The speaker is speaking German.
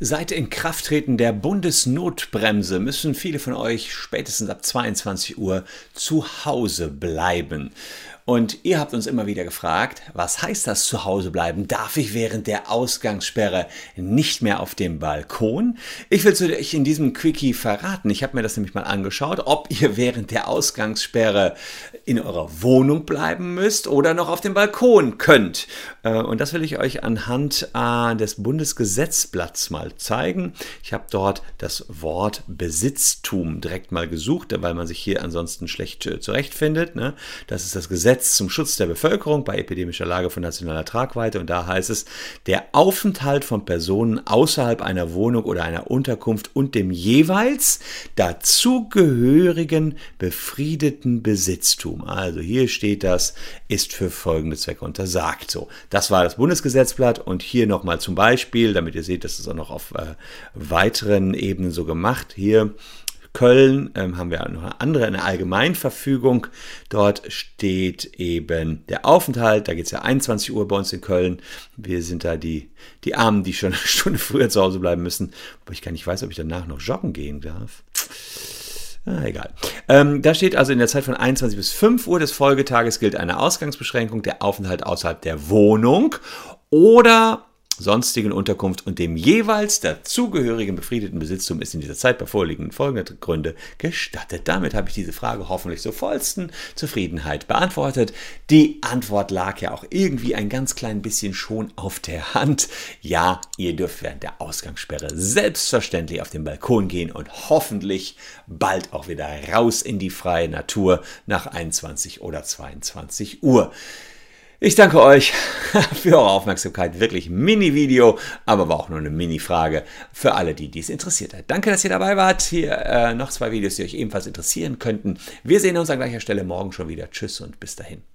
Seit Inkrafttreten der Bundesnotbremse müssen viele von euch spätestens ab 22 Uhr zu Hause bleiben. Und ihr habt uns immer wieder gefragt, was heißt das zu Hause bleiben? Darf ich während der Ausgangssperre nicht mehr auf dem Balkon? Ich will es euch in diesem Quickie verraten. Ich habe mir das nämlich mal angeschaut, ob ihr während der Ausgangssperre in eurer Wohnung bleiben müsst oder noch auf dem Balkon könnt. Äh, und das will ich euch anhand äh, des Bundesgesetzblatts mal zeigen. Ich habe dort das Wort Besitztum direkt mal gesucht, weil man sich hier ansonsten schlecht äh, zurechtfindet. Ne? Das ist das Gesetz Gesetz zum Schutz der Bevölkerung bei epidemischer Lage von nationaler Tragweite und da heißt es, der Aufenthalt von Personen außerhalb einer Wohnung oder einer Unterkunft und dem jeweils dazugehörigen befriedeten Besitztum. Also hier steht das, ist für folgende Zwecke untersagt. So, das war das Bundesgesetzblatt und hier nochmal zum Beispiel, damit ihr seht, dass es auch noch auf äh, weiteren Ebenen so gemacht. Hier Köln ähm, haben wir noch eine andere, eine Allgemeinverfügung. Dort steht eben der Aufenthalt. Da geht es ja 21 Uhr bei uns in Köln. Wir sind da die, die Armen, die schon eine Stunde früher zu Hause bleiben müssen. Aber ich gar nicht weiß, ob ich danach noch joggen gehen darf. Ah, egal. Ähm, da steht also in der Zeit von 21 bis 5 Uhr des Folgetages gilt eine Ausgangsbeschränkung, der Aufenthalt außerhalb der Wohnung oder sonstigen Unterkunft und dem jeweils dazugehörigen befriedeten Besitztum ist in dieser Zeit bei vorliegenden folgenden Gründe gestattet. Damit habe ich diese Frage hoffentlich zur vollsten Zufriedenheit beantwortet. Die Antwort lag ja auch irgendwie ein ganz klein bisschen schon auf der Hand. Ja, ihr dürft während der Ausgangssperre selbstverständlich auf den Balkon gehen und hoffentlich bald auch wieder raus in die freie Natur nach 21 oder 22 Uhr. Ich danke euch für eure Aufmerksamkeit. Wirklich Mini-Video, aber war auch nur eine Mini-Frage für alle, die dies interessiert hat. Danke, dass ihr dabei wart. Hier äh, noch zwei Videos, die euch ebenfalls interessieren könnten. Wir sehen uns an gleicher Stelle morgen schon wieder. Tschüss und bis dahin.